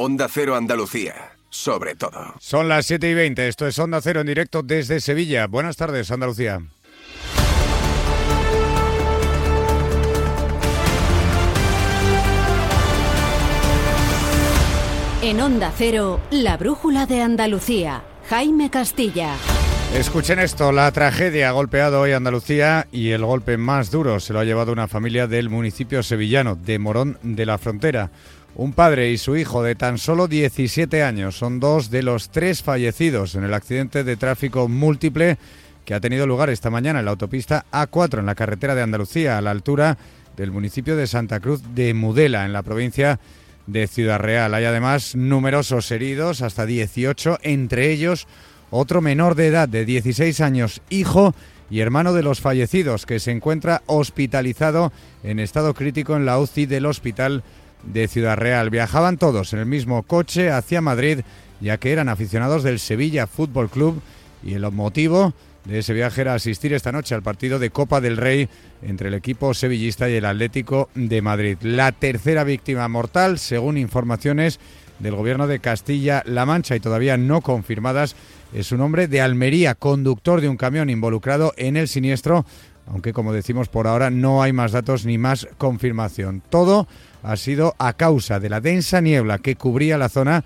Onda Cero Andalucía, sobre todo. Son las 7 y 20, esto es Onda Cero en directo desde Sevilla. Buenas tardes, Andalucía. En Onda Cero, la brújula de Andalucía. Jaime Castilla. Escuchen esto, la tragedia ha golpeado hoy Andalucía y el golpe más duro se lo ha llevado una familia del municipio sevillano, de Morón de la Frontera. Un padre y su hijo de tan solo 17 años son dos de los tres fallecidos en el accidente de tráfico múltiple que ha tenido lugar esta mañana en la autopista A4 en la carretera de Andalucía, a la altura del municipio de Santa Cruz de Mudela, en la provincia de Ciudad Real. Hay además numerosos heridos, hasta 18, entre ellos otro menor de edad de 16 años, hijo y hermano de los fallecidos, que se encuentra hospitalizado en estado crítico en la UCI del hospital de Ciudad Real. Viajaban todos en el mismo coche hacia Madrid, ya que eran aficionados del Sevilla Fútbol Club y el motivo de ese viaje era asistir esta noche al partido de Copa del Rey entre el equipo sevillista y el Atlético de Madrid. La tercera víctima mortal, según informaciones del gobierno de Castilla-La Mancha y todavía no confirmadas, es un hombre de Almería, conductor de un camión involucrado en el siniestro, aunque como decimos por ahora no hay más datos ni más confirmación. Todo ha sido a causa de la densa niebla que cubría la zona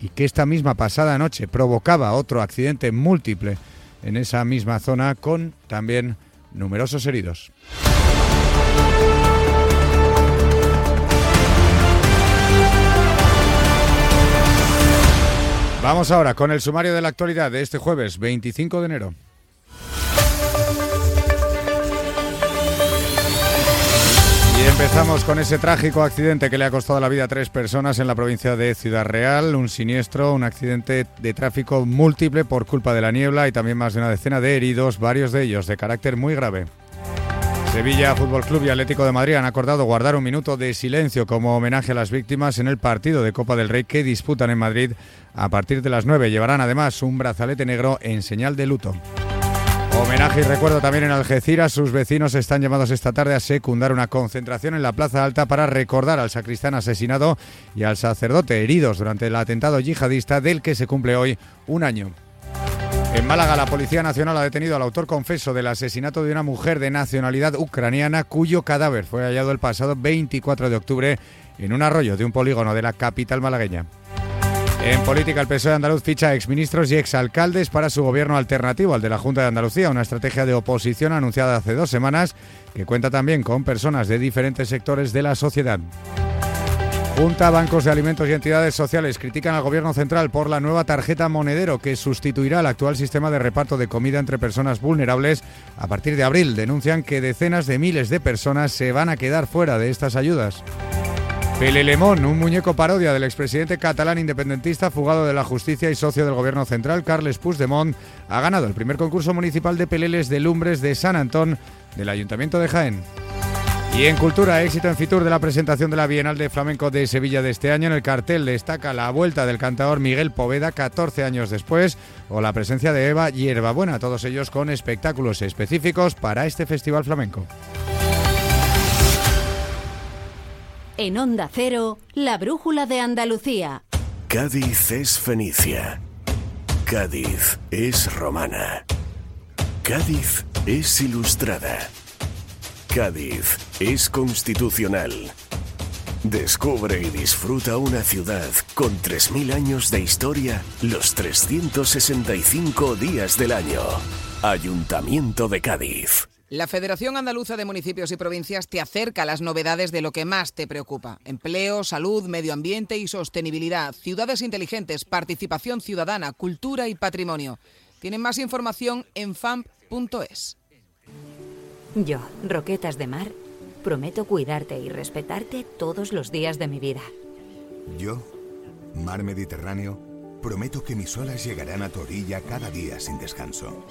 y que esta misma pasada noche provocaba otro accidente múltiple en esa misma zona con también numerosos heridos. Vamos ahora con el sumario de la actualidad de este jueves 25 de enero. Empezamos con ese trágico accidente que le ha costado la vida a tres personas en la provincia de Ciudad Real. Un siniestro, un accidente de tráfico múltiple por culpa de la niebla y también más de una decena de heridos, varios de ellos de carácter muy grave. Sevilla Fútbol Club y Atlético de Madrid han acordado guardar un minuto de silencio como homenaje a las víctimas en el partido de Copa del Rey que disputan en Madrid a partir de las 9. Llevarán además un brazalete negro en señal de luto. Homenaje y recuerdo también en Algeciras. Sus vecinos están llamados esta tarde a secundar una concentración en la Plaza Alta para recordar al sacristán asesinado y al sacerdote heridos durante el atentado yihadista del que se cumple hoy un año. En Málaga, la Policía Nacional ha detenido al autor confeso del asesinato de una mujer de nacionalidad ucraniana cuyo cadáver fue hallado el pasado 24 de octubre en un arroyo de un polígono de la capital malagueña. En política, el PSOE andaluz ficha a exministros y exalcaldes para su gobierno alternativo al de la Junta de Andalucía, una estrategia de oposición anunciada hace dos semanas que cuenta también con personas de diferentes sectores de la sociedad. Junta, bancos de alimentos y entidades sociales critican al Gobierno central por la nueva tarjeta monedero que sustituirá el actual sistema de reparto de comida entre personas vulnerables a partir de abril. Denuncian que decenas de miles de personas se van a quedar fuera de estas ayudas. Pelelemón, un muñeco parodia del expresidente catalán independentista fugado de la justicia y socio del gobierno central, Carles Puigdemont, ha ganado el primer concurso municipal de peleles de lumbres de San Antón del Ayuntamiento de Jaén. Y en cultura, éxito en Fitur de la presentación de la Bienal de Flamenco de Sevilla de este año. En el cartel destaca la vuelta del cantador Miguel Poveda 14 años después o la presencia de Eva Hierbabuena, todos ellos con espectáculos específicos para este festival flamenco. En Onda Cero, la brújula de Andalucía. Cádiz es Fenicia. Cádiz es romana. Cádiz es ilustrada. Cádiz es constitucional. Descubre y disfruta una ciudad con 3.000 años de historia los 365 días del año. Ayuntamiento de Cádiz. La Federación Andaluza de Municipios y Provincias te acerca a las novedades de lo que más te preocupa. Empleo, salud, medio ambiente y sostenibilidad, ciudades inteligentes, participación ciudadana, cultura y patrimonio. Tienen más información en famp.es. Yo, Roquetas de Mar, prometo cuidarte y respetarte todos los días de mi vida. Yo, Mar Mediterráneo, prometo que mis olas llegarán a tu orilla cada día sin descanso.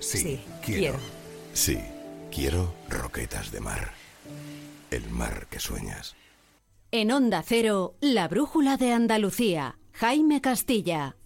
Sí, Sí, quiero. quiero. Sí, quiero Roquetas de Mar. El mar que sueñas. En Onda Cero, la brújula de Andalucía. Jaime Castilla.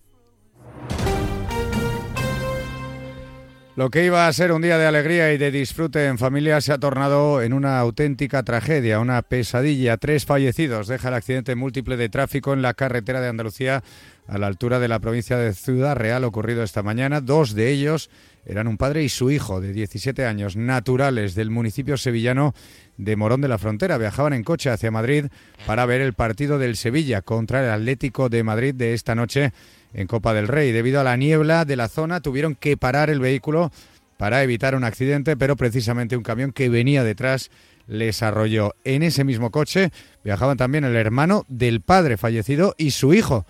Lo que iba a ser un día de alegría y de disfrute en familia se ha tornado en una auténtica tragedia, una pesadilla. Tres fallecidos deja el accidente múltiple de tráfico en la carretera de Andalucía a la altura de la provincia de Ciudad Real ocurrido esta mañana. Dos de ellos eran un padre y su hijo de 17 años, naturales del municipio sevillano de Morón de la Frontera. Viajaban en coche hacia Madrid para ver el partido del Sevilla contra el Atlético de Madrid de esta noche en Copa del Rey. Debido a la niebla de la zona tuvieron que parar el vehículo para evitar un accidente, pero precisamente un camión que venía detrás les arrolló. En ese mismo coche viajaban también el hermano del padre fallecido y su hijo,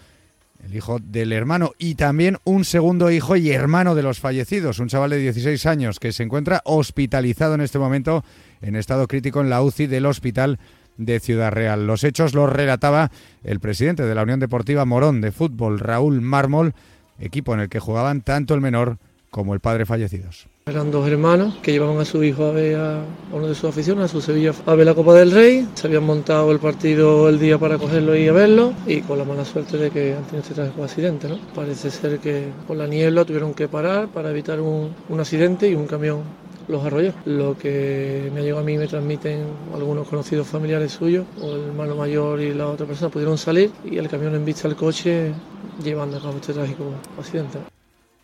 el hijo del hermano y también un segundo hijo y hermano de los fallecidos, un chaval de 16 años que se encuentra hospitalizado en este momento en estado crítico en la UCI del hospital de Ciudad Real. Los hechos los relataba el presidente de la Unión Deportiva Morón de Fútbol, Raúl Mármol, equipo en el que jugaban tanto el menor como el padre fallecidos. Eran dos hermanos que llevaban a su hijo a ver a uno de sus aficiones, a su Sevilla, a ver la Copa del Rey. Se habían montado el partido el día para cogerlo y a verlo y con la mala suerte de que han tenido este trágico accidente. ¿no? Parece ser que con la niebla tuvieron que parar para evitar un, un accidente y un camión los arroyos. Lo que me llegado a mí me transmiten algunos conocidos familiares suyos, o el hermano mayor y la otra persona pudieron salir y el camión en vista del coche llevando a cabo este trágico accidente.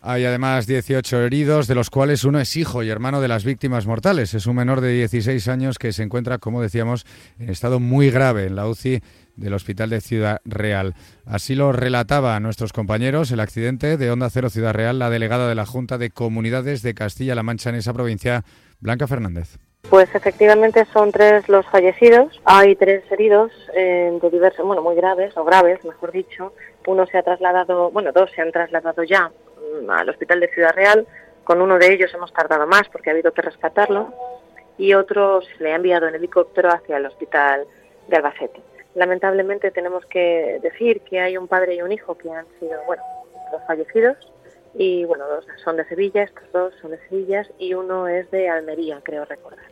Hay además 18 heridos, de los cuales uno es hijo y hermano de las víctimas mortales. Es un menor de 16 años que se encuentra, como decíamos, en estado muy grave en la UCI del Hospital de Ciudad Real. Así lo relataba a nuestros compañeros el accidente de Onda Cero Ciudad Real, la delegada de la Junta de Comunidades de Castilla-La Mancha en esa provincia, Blanca Fernández. Pues efectivamente son tres los fallecidos, hay tres heridos eh, de diversos, bueno, muy graves o graves, mejor dicho. Uno se ha trasladado, bueno, dos se han trasladado ya al Hospital de Ciudad Real. Con uno de ellos hemos tardado más porque ha habido que rescatarlo y otro se le ha enviado en helicóptero hacia el Hospital de Albacete. Lamentablemente tenemos que decir que hay un padre y un hijo que han sido, bueno, los fallecidos y bueno, dos son de Sevilla, estos dos son de Sevilla y uno es de Almería, creo recordar.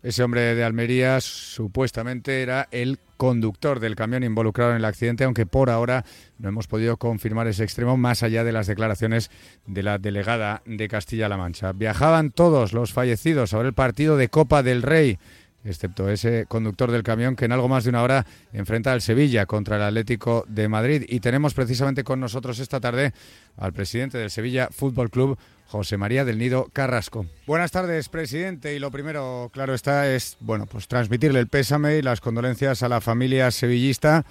Ese hombre de Almería supuestamente era el conductor del camión involucrado en el accidente, aunque por ahora no hemos podido confirmar ese extremo más allá de las declaraciones de la delegada de Castilla-La Mancha. Viajaban todos los fallecidos ver el partido de Copa del Rey excepto ese conductor del camión que en algo más de una hora enfrenta al Sevilla contra el Atlético de Madrid. Y tenemos precisamente con nosotros esta tarde al presidente del Sevilla Fútbol Club, José María del Nido Carrasco. Buenas tardes, presidente. Y lo primero, claro está, es bueno, pues transmitirle el pésame y las condolencias a la familia sevillista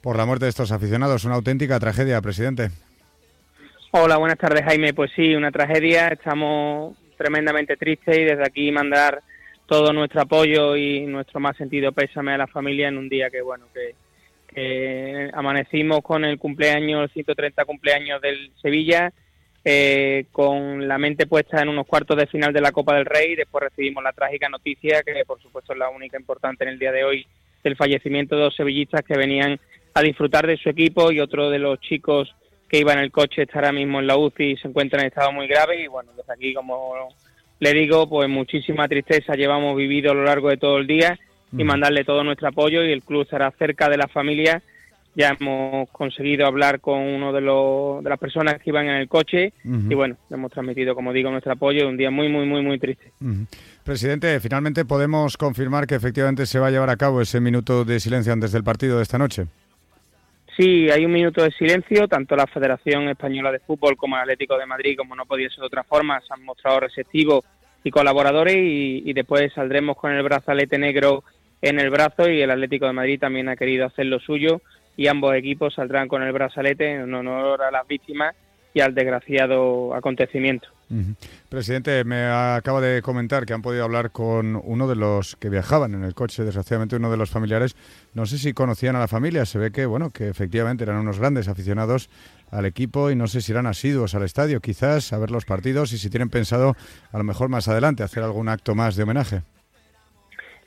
por la muerte de estos aficionados. Una auténtica tragedia, presidente. Hola, buenas tardes, Jaime. Pues sí, una tragedia. Estamos tremendamente tristes y desde aquí mandar todo nuestro apoyo y nuestro más sentido pésame a la familia en un día que, bueno, que, amanecimos con el cumpleaños, el 130 cumpleaños del Sevilla, eh, con la mente puesta en unos cuartos de final de la Copa del Rey. Después recibimos la trágica noticia, que por supuesto es la única importante en el día de hoy, del fallecimiento de dos sevillistas que venían a disfrutar de su equipo y otro de los chicos que iba en el coche está ahora mismo en la UCI y se encuentra en estado muy grave. Y bueno, desde aquí, como le digo, pues muchísima tristeza llevamos vivido a lo largo de todo el día y mandarle todo nuestro apoyo y el club estará cerca de la familia. Ya hemos conseguido hablar con uno de, los, de las personas que iban en el coche y bueno, le hemos transmitido, como digo, nuestro apoyo de un día muy, muy, muy, muy triste. Presidente, finalmente podemos confirmar que efectivamente se va a llevar a cabo ese minuto de silencio antes del partido de esta noche. Sí, hay un minuto de silencio, tanto la Federación Española de Fútbol como el Atlético de Madrid, como no podía ser de otra forma, se han mostrado receptivos y colaboradores y, después saldremos con el brazalete negro en el brazo y el Atlético de Madrid también ha querido hacer lo suyo y ambos equipos saldrán con el brazalete en honor a las víctimas y al desgraciado acontecimiento. Presidente, me acaba de comentar que han podido hablar con uno de los que viajaban en el coche, desgraciadamente uno de los familiares. No sé si conocían a la familia, se ve que bueno, que efectivamente eran unos grandes aficionados al equipo y no sé si eran asiduos al estadio, quizás a ver los partidos y si tienen pensado a lo mejor más adelante hacer algún acto más de homenaje.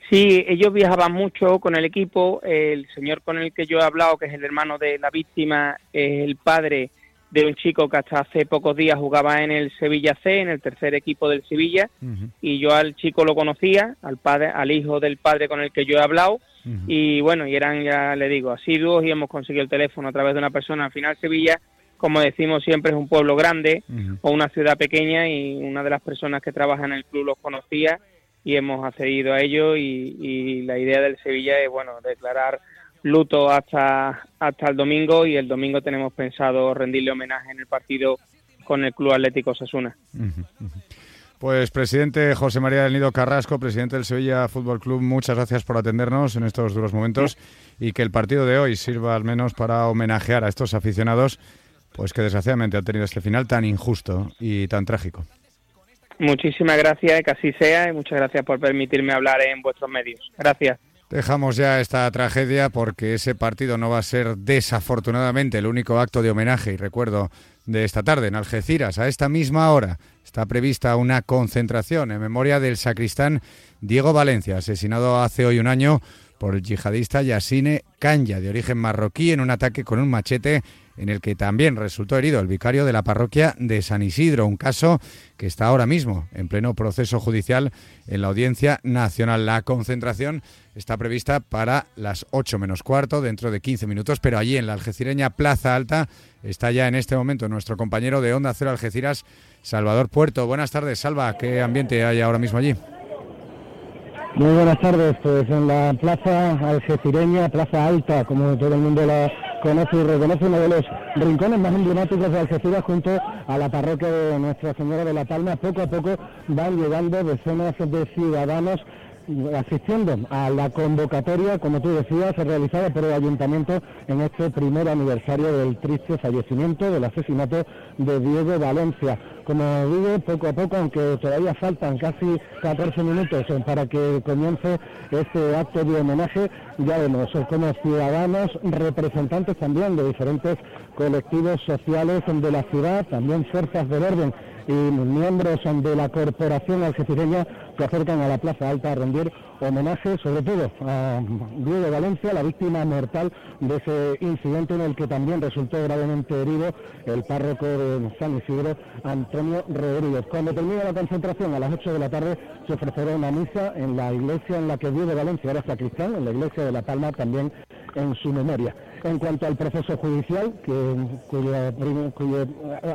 Sí, ellos viajaban mucho con el equipo. El señor con el que yo he hablado, que es el hermano de la víctima, es el padre de un chico que hasta hace pocos días jugaba en el Sevilla C, en el tercer equipo del Sevilla, y yo al chico lo conocía, al padre, al hijo del padre con el que yo he hablado, y bueno, y eran ya le digo asiduos y hemos conseguido el teléfono a través de una persona. Al final Sevilla como decimos siempre, es un pueblo grande o una ciudad pequeña y una de las personas que trabaja en el club los conocía y hemos accedido a ello y, la idea del Sevilla es, bueno, declarar luto hasta, hasta el domingo y el domingo tenemos pensado rendirle homenaje en el partido con el Club Atlético Sasuna. Pues presidente José María del Nido Carrasco, presidente del Sevilla Fútbol Club, muchas gracias por atendernos en estos duros momentos y que el partido de hoy sirva al menos para homenajear a estos aficionados pues que desgraciadamente han tenido este final tan injusto y tan trágico. Muchísimas gracias, que así sea, y muchas gracias por permitirme hablar en vuestros medios. Gracias. Dejamos ya esta tragedia porque ese partido no va a ser desafortunadamente el único acto de homenaje y recuerdo de esta tarde en Algeciras. A esta misma hora está prevista una concentración en memoria del sacristán Diego Valencia, asesinado hace hoy un año por el yihadista Yassine Kanya, de origen marroquí, en un ataque con un machete en el que también resultó herido el vicario de la parroquia de San Isidro, un caso que está ahora mismo en pleno proceso judicial en la Audiencia Nacional. La concentración está prevista para las 8 menos cuarto, dentro de 15 minutos, pero allí en la algecireña Plaza Alta está ya en este momento nuestro compañero de Onda Cero Algeciras, Salvador Puerto. Buenas tardes, Salva. ¿Qué ambiente hay ahora mismo allí? Muy buenas tardes, pues en la plaza algecireña, plaza alta, como todo el mundo la conoce y reconoce, uno de los rincones más emblemáticos de Algeciras junto a la parroquia de Nuestra Señora de la Palma. Poco a poco van llegando decenas de ciudadanos asistiendo a la convocatoria, como tú decías, realizada por el ayuntamiento en este primer aniversario del triste fallecimiento del asesinato de Diego Valencia. Como digo, poco a poco, aunque todavía faltan casi 14 minutos para que comience este acto de homenaje, ya vemos como ciudadanos, representantes también de diferentes colectivos sociales de la ciudad, también fuerzas del orden y miembros de la corporación algecireña se acercan a la Plaza Alta a rendir homenaje sobre todo a Diego Valencia, la víctima mortal de ese incidente en el que también resultó gravemente herido el párroco de San Isidro, Antonio Rodríguez. Cuando termine la concentración a las 8 de la tarde se ofrecerá una misa en la iglesia en la que Diego Valencia era sacristán, en la iglesia de La Palma también en su memoria. En cuanto al proceso judicial, que, cuyo,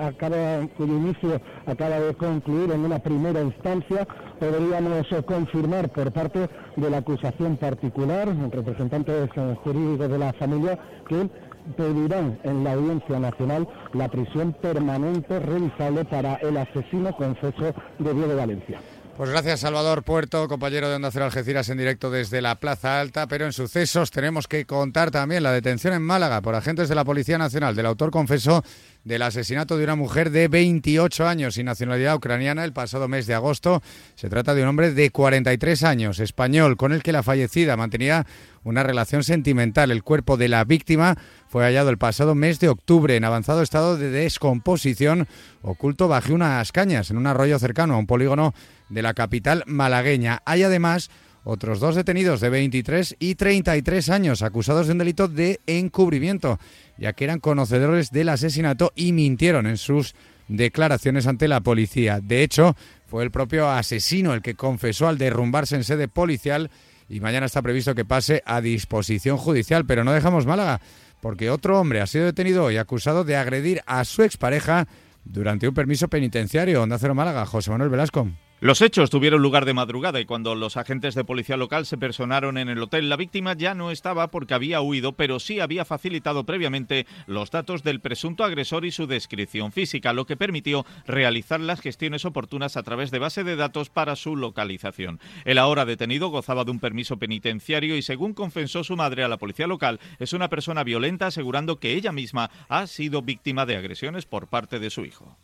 acaba, cuyo inicio acaba de concluir en una primera instancia, podríamos confirmar por parte de la acusación particular, representantes jurídicos de la familia, que pedirán en la Audiencia Nacional la prisión permanente revisable para el asesino confeso de Diego Valencia. Pues gracias Salvador Puerto, compañero de Onda Cero Algeciras en directo desde la Plaza Alta, pero en sucesos tenemos que contar también la detención en Málaga por agentes de la Policía Nacional del autor confeso del asesinato de una mujer de 28 años y nacionalidad ucraniana el pasado mes de agosto. Se trata de un hombre de 43 años, español, con el que la fallecida mantenía una relación sentimental. El cuerpo de la víctima fue hallado el pasado mes de octubre en avanzado estado de descomposición, oculto bajo unas cañas en un arroyo cercano a un polígono de la capital malagueña. Hay además otros dos detenidos de 23 y 33 años acusados de un delito de encubrimiento, ya que eran conocedores del asesinato y mintieron en sus declaraciones ante la policía. De hecho, fue el propio asesino el que confesó al derrumbarse en sede policial y mañana está previsto que pase a disposición judicial. Pero no dejamos Málaga, porque otro hombre ha sido detenido y acusado de agredir a su expareja durante un permiso penitenciario. Onda Cero Málaga, José Manuel Velasco. Los hechos tuvieron lugar de madrugada y cuando los agentes de policía local se personaron en el hotel, la víctima ya no estaba porque había huido, pero sí había facilitado previamente los datos del presunto agresor y su descripción física, lo que permitió realizar las gestiones oportunas a través de base de datos para su localización. El ahora detenido gozaba de un permiso penitenciario y según confesó su madre a la policía local, es una persona violenta asegurando que ella misma ha sido víctima de agresiones por parte de su hijo.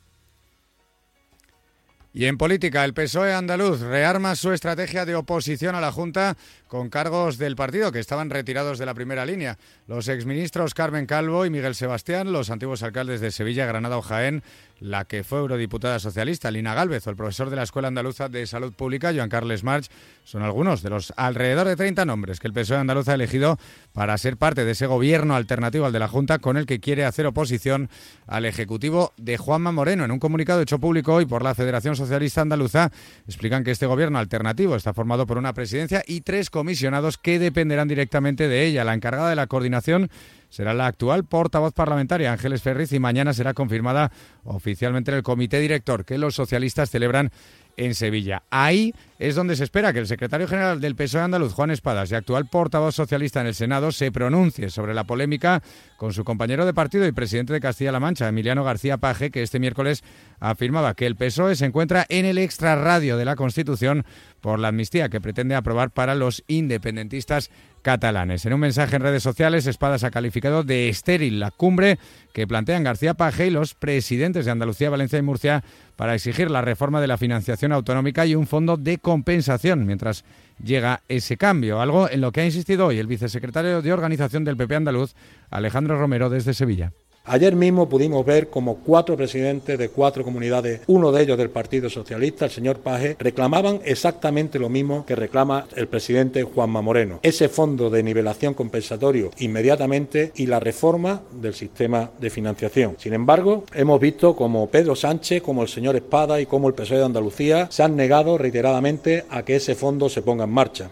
Y en política, el PSOE andaluz rearma su estrategia de oposición a la Junta con cargos del partido que estaban retirados de la primera línea. Los exministros Carmen Calvo y Miguel Sebastián, los antiguos alcaldes de Sevilla, Granada o Jaén, la que fue eurodiputada socialista, Lina Galvez, o el profesor de la Escuela Andaluza de Salud Pública, Joan Carles March, son algunos de los alrededor de 30 nombres que el PSOE andaluz ha elegido para ser parte de ese gobierno alternativo al de la Junta con el que quiere hacer oposición al Ejecutivo de Juanma Moreno. En un comunicado hecho público hoy por la Federación Socialista Andaluza, explican que este gobierno alternativo está formado por una presidencia y tres comisiones comisionados que dependerán directamente de ella. La encargada de la coordinación será la actual portavoz parlamentaria, Ángeles Ferriz, y mañana será confirmada oficialmente en el comité director que los socialistas celebran en Sevilla. Ahí es donde se espera que el secretario general del PSOE andaluz, Juan Espadas, y actual portavoz socialista en el Senado, se pronuncie sobre la polémica con su compañero de partido y presidente de Castilla-La Mancha, Emiliano García Paje, que este miércoles afirmaba que el PSOE se encuentra en el extrarradio de la Constitución por la amnistía que pretende aprobar para los independentistas catalanes. En un mensaje en redes sociales, Espadas ha calificado de estéril la cumbre que plantean García Paje y los presidentes de Andalucía, Valencia y Murcia para exigir la reforma de la financiación autonómica y un fondo de compensación mientras llega ese cambio, algo en lo que ha insistido hoy el vicesecretario de Organización del PP andaluz, Alejandro Romero, desde Sevilla. Ayer mismo pudimos ver como cuatro presidentes de cuatro comunidades, uno de ellos del Partido Socialista, el señor Paje, reclamaban exactamente lo mismo que reclama el presidente Juanma Moreno. Ese fondo de nivelación compensatorio inmediatamente y la reforma del sistema de financiación. Sin embargo, hemos visto como Pedro Sánchez, como el señor Espada y como el PSOE de Andalucía se han negado reiteradamente a que ese fondo se ponga en marcha.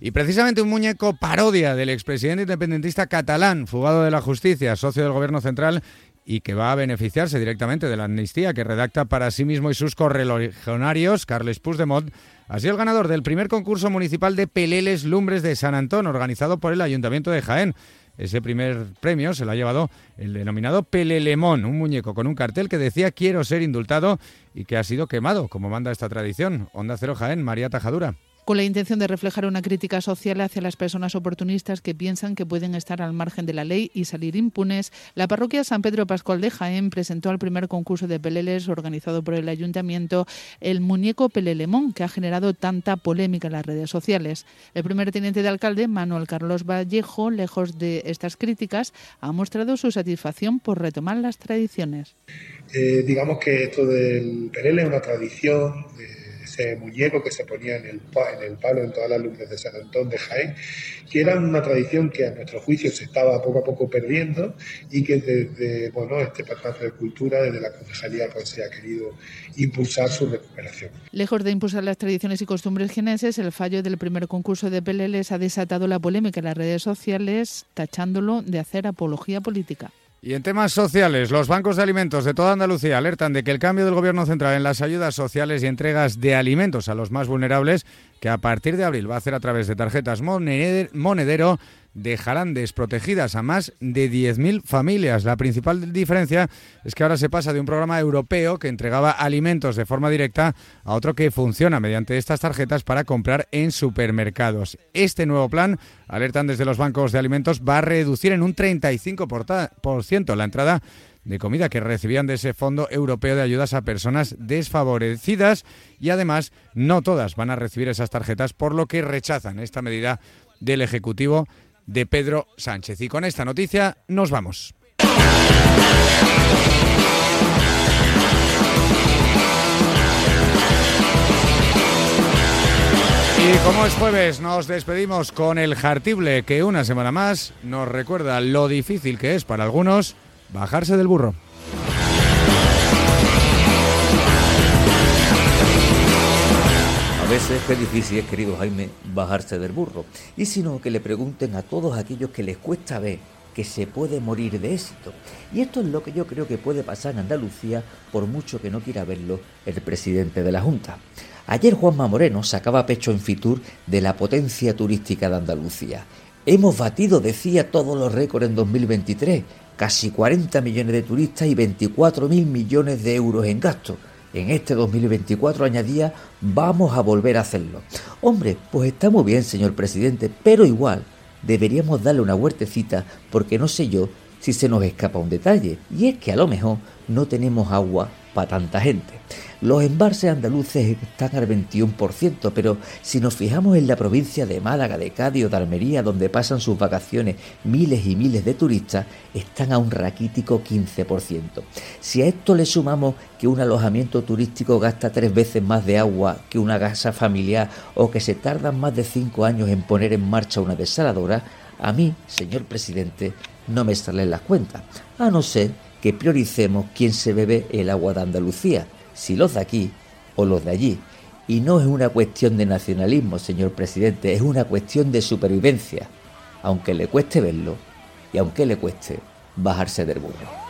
Y precisamente un muñeco parodia del expresidente independentista catalán, fugado de la justicia, socio del gobierno central y que va a beneficiarse directamente de la amnistía que redacta para sí mismo y sus correligionarios, Carles Puigdemont, ha sido el ganador del primer concurso municipal de Peleles Lumbres de San Antón, organizado por el Ayuntamiento de Jaén. Ese primer premio se lo ha llevado el denominado Pelelemón, un muñeco con un cartel que decía quiero ser indultado y que ha sido quemado, como manda esta tradición. Onda Cero Jaén, María Tajadura con la intención de reflejar una crítica social hacia las personas oportunistas que piensan que pueden estar al margen de la ley y salir impunes, la parroquia San Pedro Pascual de Jaén presentó al primer concurso de peleles organizado por el ayuntamiento el muñeco Pelelemón, que ha generado tanta polémica en las redes sociales. El primer teniente de alcalde, Manuel Carlos Vallejo, lejos de estas críticas, ha mostrado su satisfacción por retomar las tradiciones. Eh, digamos que esto del pelele es una tradición muñeco que se ponía en el, el palo en todas las luces de San Antón de Jaén, que era una tradición que a nuestro juicio se estaba poco a poco perdiendo y que desde bueno, este Patronato de Cultura, desde la Concejalía, pues se ha querido impulsar su recuperación. Lejos de impulsar las tradiciones y costumbres geneses, el fallo del primer concurso de Peleles ha desatado la polémica en las redes sociales, tachándolo de hacer apología política. Y en temas sociales, los bancos de alimentos de toda Andalucía alertan de que el cambio del Gobierno central en las ayudas sociales y entregas de alimentos a los más vulnerables, que a partir de abril va a hacer a través de tarjetas monedero, dejarán desprotegidas a más de 10.000 familias. La principal diferencia es que ahora se pasa de un programa europeo que entregaba alimentos de forma directa a otro que funciona mediante estas tarjetas para comprar en supermercados. Este nuevo plan, alertan desde los bancos de alimentos, va a reducir en un 35% la entrada de comida que recibían de ese Fondo Europeo de Ayudas a Personas Desfavorecidas y además no todas van a recibir esas tarjetas, por lo que rechazan esta medida del Ejecutivo de Pedro Sánchez. Y con esta noticia nos vamos. Y como es jueves, nos despedimos con el Jartible, que una semana más nos recuerda lo difícil que es para algunos bajarse del burro. Veces qué difícil es, querido Jaime, bajarse del burro. Y si no, que le pregunten a todos aquellos que les cuesta ver que se puede morir de éxito. Y esto es lo que yo creo que puede pasar en Andalucía, por mucho que no quiera verlo el presidente de la Junta. Ayer Juanma Moreno sacaba pecho en Fitur de la potencia turística de Andalucía. Hemos batido, decía, todos los récords en 2023, casi 40 millones de turistas y 24 mil millones de euros en gasto en este 2024 añadía, vamos a volver a hacerlo. Hombre, pues está muy bien, señor presidente, pero igual deberíamos darle una huertecita porque no sé yo si se nos escapa un detalle, y es que a lo mejor no tenemos agua tanta gente. Los embalses andaluces están al 21%, pero si nos fijamos en la provincia de Málaga, de Cádiz o de Almería, donde pasan sus vacaciones miles y miles de turistas, están a un raquítico 15%. Si a esto le sumamos que un alojamiento turístico gasta tres veces más de agua que una casa familiar o que se tardan más de cinco años en poner en marcha una desaladora, a mí, señor presidente, no me salen las cuentas, a no ser que prioricemos quién se bebe el agua de Andalucía si los de aquí o los de allí. Y no es una cuestión de nacionalismo, señor presidente, es una cuestión de supervivencia, aunque le cueste verlo y aunque le cueste bajarse del burro.